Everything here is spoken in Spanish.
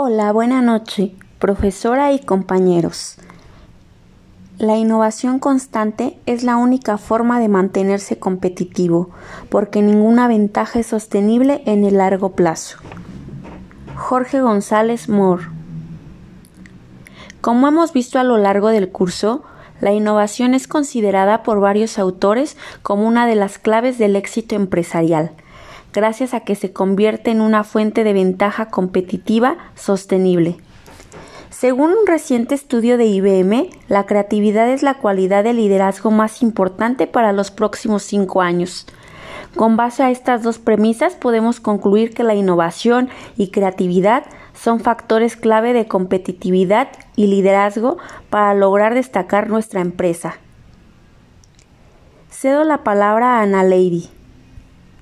Hola, buena noche, profesora y compañeros. La innovación constante es la única forma de mantenerse competitivo, porque ninguna ventaja es sostenible en el largo plazo. Jorge González Moore Como hemos visto a lo largo del curso, la innovación es considerada por varios autores como una de las claves del éxito empresarial gracias a que se convierte en una fuente de ventaja competitiva sostenible. Según un reciente estudio de IBM, la creatividad es la cualidad de liderazgo más importante para los próximos cinco años. Con base a estas dos premisas podemos concluir que la innovación y creatividad son factores clave de competitividad y liderazgo para lograr destacar nuestra empresa. Cedo la palabra a Ana Lady.